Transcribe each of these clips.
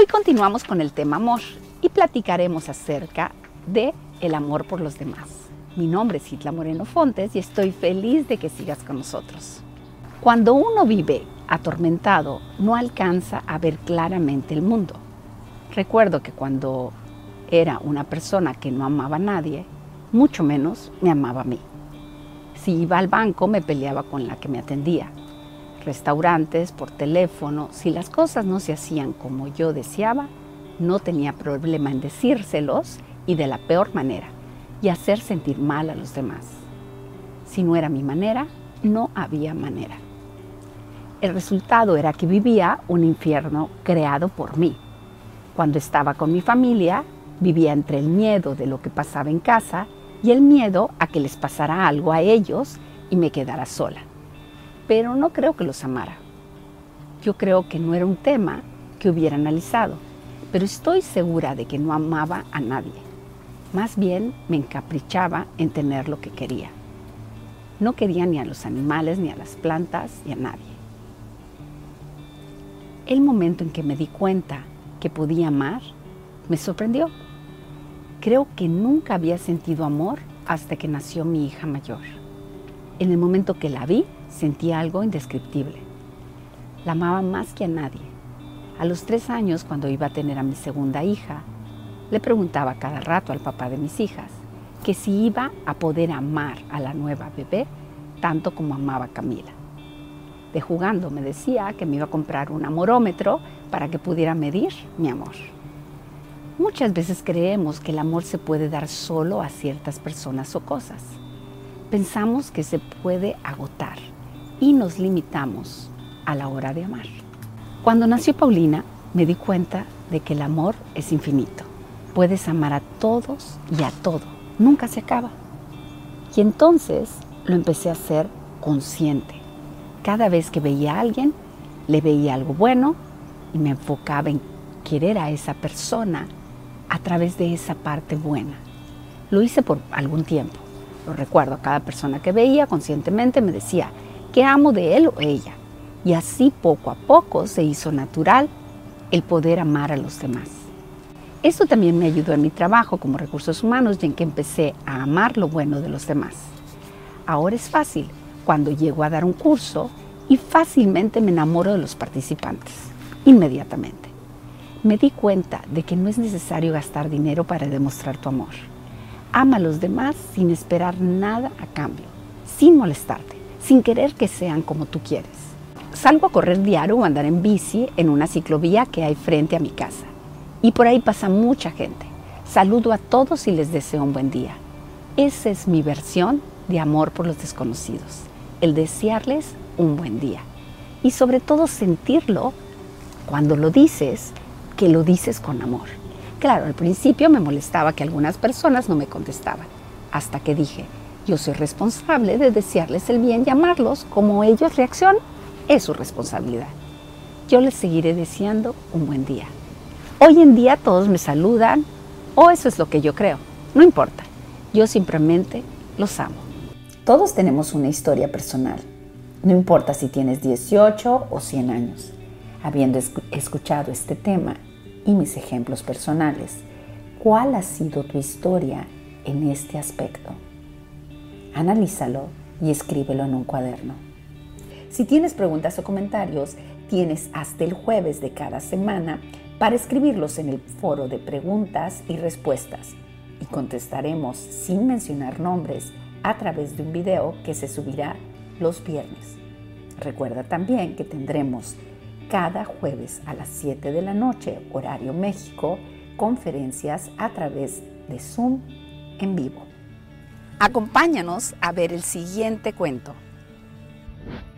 Hoy continuamos con el tema amor y platicaremos acerca de el amor por los demás. Mi nombre es Hitla Moreno Fontes y estoy feliz de que sigas con nosotros. Cuando uno vive atormentado, no alcanza a ver claramente el mundo. Recuerdo que cuando era una persona que no amaba a nadie, mucho menos me amaba a mí. Si iba al banco me peleaba con la que me atendía. Restaurantes, por teléfono, si las cosas no se hacían como yo deseaba, no tenía problema en decírselos y de la peor manera y hacer sentir mal a los demás. Si no era mi manera, no había manera. El resultado era que vivía un infierno creado por mí. Cuando estaba con mi familia, vivía entre el miedo de lo que pasaba en casa y el miedo a que les pasara algo a ellos y me quedara sola. Pero no creo que los amara. Yo creo que no era un tema que hubiera analizado, pero estoy segura de que no amaba a nadie. Más bien me encaprichaba en tener lo que quería. No quería ni a los animales, ni a las plantas, ni a nadie. El momento en que me di cuenta que podía amar me sorprendió. Creo que nunca había sentido amor hasta que nació mi hija mayor. En el momento que la vi, sentí algo indescriptible. La amaba más que a nadie. A los tres años, cuando iba a tener a mi segunda hija, le preguntaba cada rato al papá de mis hijas que si iba a poder amar a la nueva bebé tanto como amaba a Camila. De jugando me decía que me iba a comprar un amorómetro para que pudiera medir mi amor. Muchas veces creemos que el amor se puede dar solo a ciertas personas o cosas. Pensamos que se puede agotar y nos limitamos a la hora de amar. Cuando nació Paulina me di cuenta de que el amor es infinito puedes amar a todos y a todo. Nunca se acaba. Y entonces lo empecé a hacer consciente. Cada vez que veía a alguien, le veía algo bueno y me enfocaba en querer a esa persona a través de esa parte buena. Lo hice por algún tiempo. Lo recuerdo a cada persona que veía conscientemente me decía que amo de él o ella. Y así poco a poco se hizo natural el poder amar a los demás. Esto también me ayudó en mi trabajo como recursos humanos y en que empecé a amar lo bueno de los demás. Ahora es fácil cuando llego a dar un curso y fácilmente me enamoro de los participantes, inmediatamente. Me di cuenta de que no es necesario gastar dinero para demostrar tu amor. Ama a los demás sin esperar nada a cambio, sin molestarte, sin querer que sean como tú quieres. Salgo a correr diario o andar en bici en una ciclovía que hay frente a mi casa y por ahí pasa mucha gente. Saludo a todos y les deseo un buen día. Esa es mi versión de amor por los desconocidos, el desearles un buen día. Y sobre todo sentirlo cuando lo dices, que lo dices con amor. Claro, al principio me molestaba que algunas personas no me contestaban, hasta que dije, yo soy responsable de desearles el bien y amarlos, como ellos reaccionan, es su responsabilidad. Yo les seguiré deseando un buen día. Hoy en día todos me saludan o eso es lo que yo creo. No importa. Yo simplemente los amo. Todos tenemos una historia personal. No importa si tienes 18 o 100 años. Habiendo escuchado este tema y mis ejemplos personales, ¿cuál ha sido tu historia en este aspecto? Analízalo y escríbelo en un cuaderno. Si tienes preguntas o comentarios, tienes hasta el jueves de cada semana para escribirlos en el foro de preguntas y respuestas y contestaremos sin mencionar nombres a través de un video que se subirá los viernes. Recuerda también que tendremos cada jueves a las 7 de la noche, horario México, conferencias a través de Zoom en vivo. Acompáñanos a ver el siguiente cuento.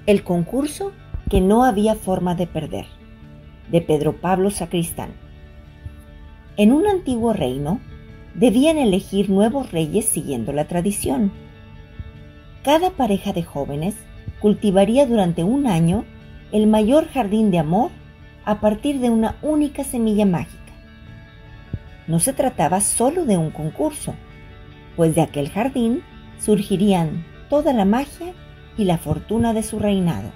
El concurso que no había forma de perder de Pedro Pablo Sacristán. En un antiguo reino, debían elegir nuevos reyes siguiendo la tradición. Cada pareja de jóvenes cultivaría durante un año el mayor jardín de amor a partir de una única semilla mágica. No se trataba solo de un concurso, pues de aquel jardín surgirían toda la magia y la fortuna de su reinado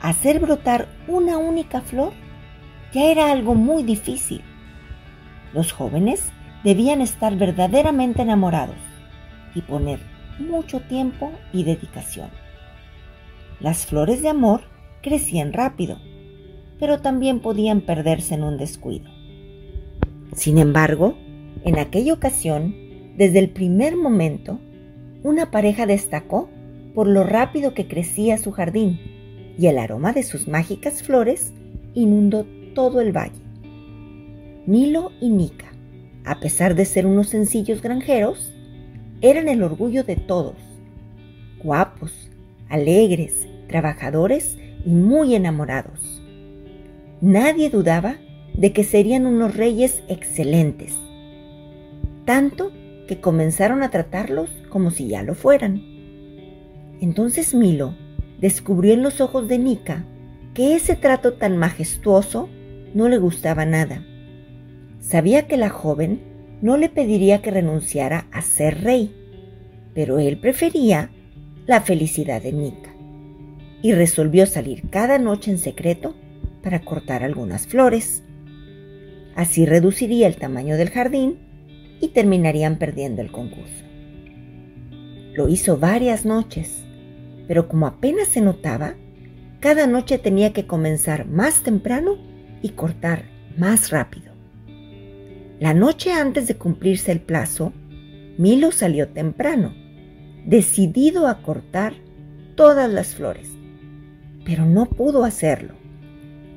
hacer brotar una única flor ya era algo muy difícil. Los jóvenes debían estar verdaderamente enamorados y poner mucho tiempo y dedicación. Las flores de amor crecían rápido, pero también podían perderse en un descuido. Sin embargo, en aquella ocasión, desde el primer momento, una pareja destacó por lo rápido que crecía su jardín y el aroma de sus mágicas flores inundó todo el valle. Milo y Nika, a pesar de ser unos sencillos granjeros, eran el orgullo de todos. Guapos, alegres, trabajadores y muy enamorados. Nadie dudaba de que serían unos reyes excelentes, tanto que comenzaron a tratarlos como si ya lo fueran. Entonces Milo descubrió en los ojos de Nika que ese trato tan majestuoso no le gustaba nada. Sabía que la joven no le pediría que renunciara a ser rey, pero él prefería la felicidad de Nika y resolvió salir cada noche en secreto para cortar algunas flores. Así reduciría el tamaño del jardín y terminarían perdiendo el concurso. Lo hizo varias noches, pero como apenas se notaba, cada noche tenía que comenzar más temprano y cortar más rápido. La noche antes de cumplirse el plazo, Milo salió temprano, decidido a cortar todas las flores, pero no pudo hacerlo.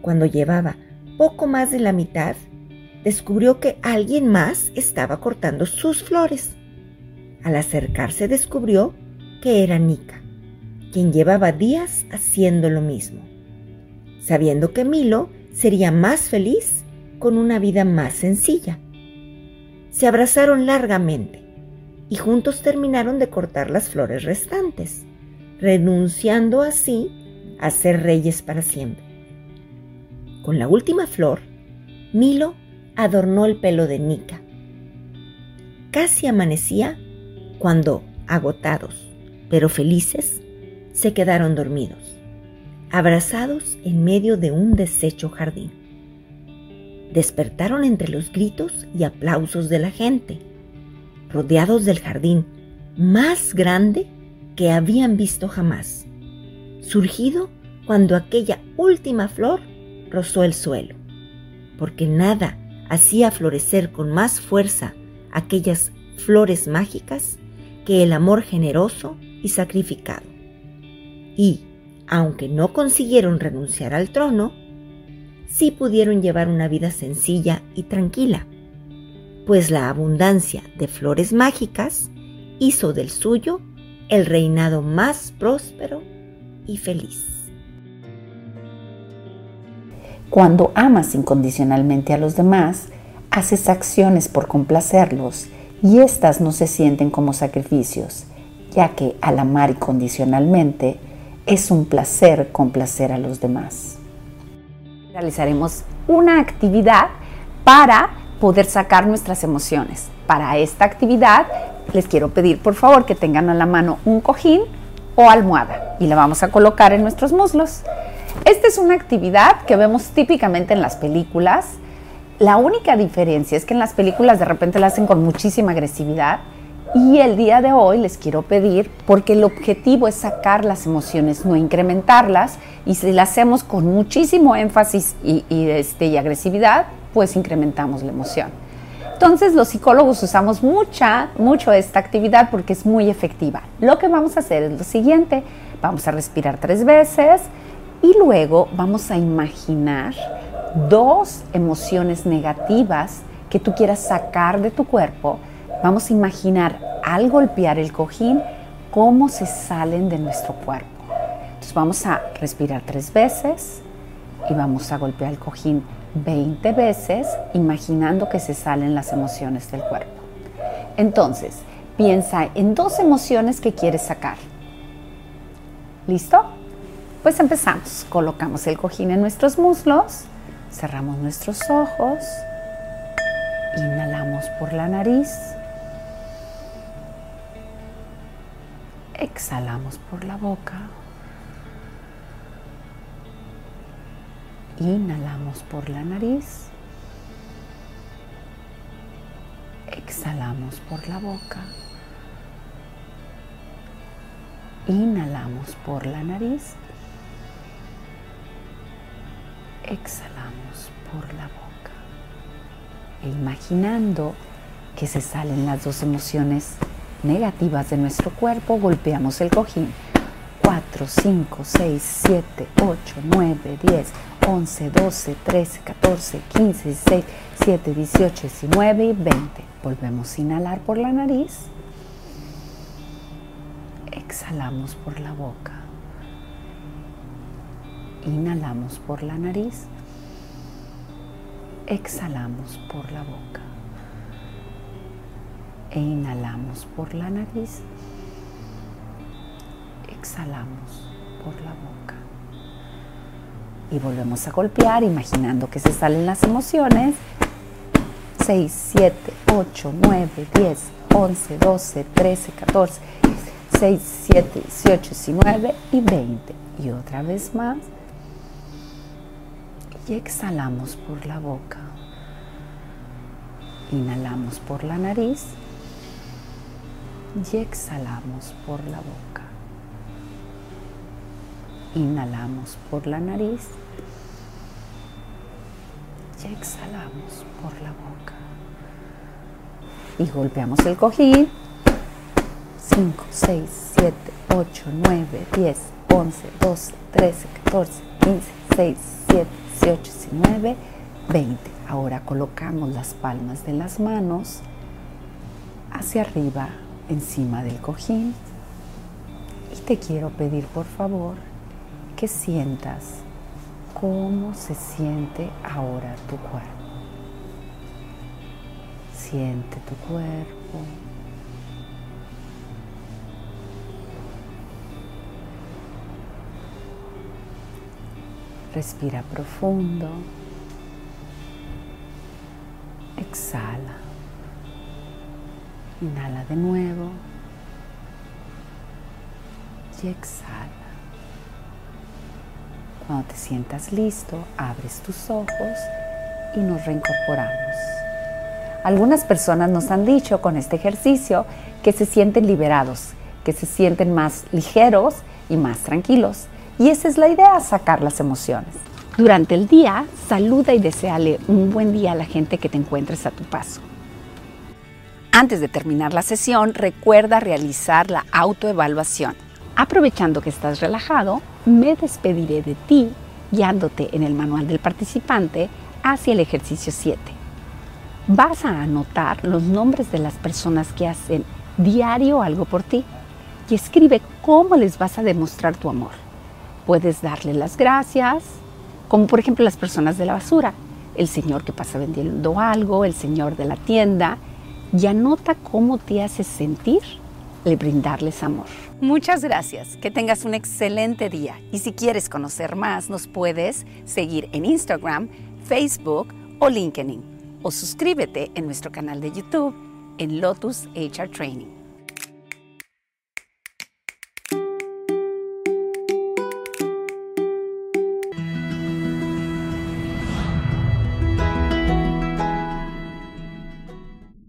Cuando llevaba poco más de la mitad, descubrió que alguien más estaba cortando sus flores. Al acercarse descubrió que era Nika, quien llevaba días haciendo lo mismo, sabiendo que Milo sería más feliz con una vida más sencilla. Se abrazaron largamente y juntos terminaron de cortar las flores restantes, renunciando así a ser reyes para siempre. Con la última flor, Milo adornó el pelo de Nika. Casi amanecía cuando, agotados, pero felices, se quedaron dormidos, abrazados en medio de un deshecho jardín. Despertaron entre los gritos y aplausos de la gente, rodeados del jardín más grande que habían visto jamás, surgido cuando aquella última flor rozó el suelo, porque nada hacía florecer con más fuerza aquellas flores mágicas que el amor generoso y sacrificado. Y, aunque no consiguieron renunciar al trono, sí pudieron llevar una vida sencilla y tranquila, pues la abundancia de flores mágicas hizo del suyo el reinado más próspero y feliz. Cuando amas incondicionalmente a los demás, haces acciones por complacerlos y éstas no se sienten como sacrificios, ya que al amar incondicionalmente es un placer complacer a los demás. Realizaremos una actividad para poder sacar nuestras emociones. Para esta actividad les quiero pedir por favor que tengan a la mano un cojín o almohada y la vamos a colocar en nuestros muslos. Esta es una actividad que vemos típicamente en las películas. La única diferencia es que en las películas de repente la hacen con muchísima agresividad y el día de hoy les quiero pedir, porque el objetivo es sacar las emociones, no incrementarlas, y si la hacemos con muchísimo énfasis y, este, y agresividad, pues incrementamos la emoción. Entonces los psicólogos usamos mucha, mucho esta actividad porque es muy efectiva. Lo que vamos a hacer es lo siguiente, vamos a respirar tres veces, y luego vamos a imaginar dos emociones negativas que tú quieras sacar de tu cuerpo. Vamos a imaginar al golpear el cojín cómo se salen de nuestro cuerpo. Entonces vamos a respirar tres veces y vamos a golpear el cojín 20 veces imaginando que se salen las emociones del cuerpo. Entonces, piensa en dos emociones que quieres sacar. ¿Listo? Pues empezamos. Colocamos el cojín en nuestros muslos, cerramos nuestros ojos, inhalamos por la nariz, exhalamos por la boca Inhalamos por la nariz. Exhalamos por la boca. Inhalamos por la nariz. Exhalamos por la boca. E imaginando que se salen las dos emociones negativas de nuestro cuerpo, golpeamos el cojín. 4, 5, 6, 7, 8, 9, 10, 11, 12, 13, 14, 15, 16, 17, 18, 19 y 20. Volvemos a inhalar por la nariz. Exhalamos por la boca. Inhalamos por la nariz. Exhalamos por la boca. E inhalamos por la nariz. Exhalamos por la boca. Y volvemos a golpear imaginando que se salen las emociones. 6, 7, 8, 9, 10, 11, 12, 13, 14, 6, 7, 18, 19 y 20. Y otra vez más. Y exhalamos por la boca. Inhalamos por la nariz y exhalamos por la boca. Inhalamos por la nariz y exhalamos por la boca. Y golpeamos el cojín. 5, 6, 7, 8, 9, 10, 11, 12, 13, 14, 15, 16, 17, 18, 19, 20. Ahora colocamos las palmas de las manos hacia arriba, encima del cojín. Y te quiero pedir, por favor, que sientas cómo se siente ahora tu cuerpo. Siente tu cuerpo. Respira profundo. Exhala. Inhala de nuevo. Y exhala. Cuando te sientas listo, abres tus ojos y nos reincorporamos. Algunas personas nos han dicho con este ejercicio que se sienten liberados, que se sienten más ligeros y más tranquilos. Y esa es la idea, sacar las emociones. Durante el día, saluda y deseale un buen día a la gente que te encuentres a tu paso. Antes de terminar la sesión, recuerda realizar la autoevaluación. Aprovechando que estás relajado, me despediré de ti guiándote en el manual del participante hacia el ejercicio 7. Vas a anotar los nombres de las personas que hacen diario algo por ti y escribe cómo les vas a demostrar tu amor. Puedes darle las gracias, como por ejemplo las personas de la basura, el señor que pasa vendiendo algo, el señor de la tienda, y anota cómo te hace sentir el brindarles amor. Muchas gracias, que tengas un excelente día y si quieres conocer más nos puedes seguir en Instagram, Facebook o LinkedIn o suscríbete en nuestro canal de YouTube en Lotus HR Training.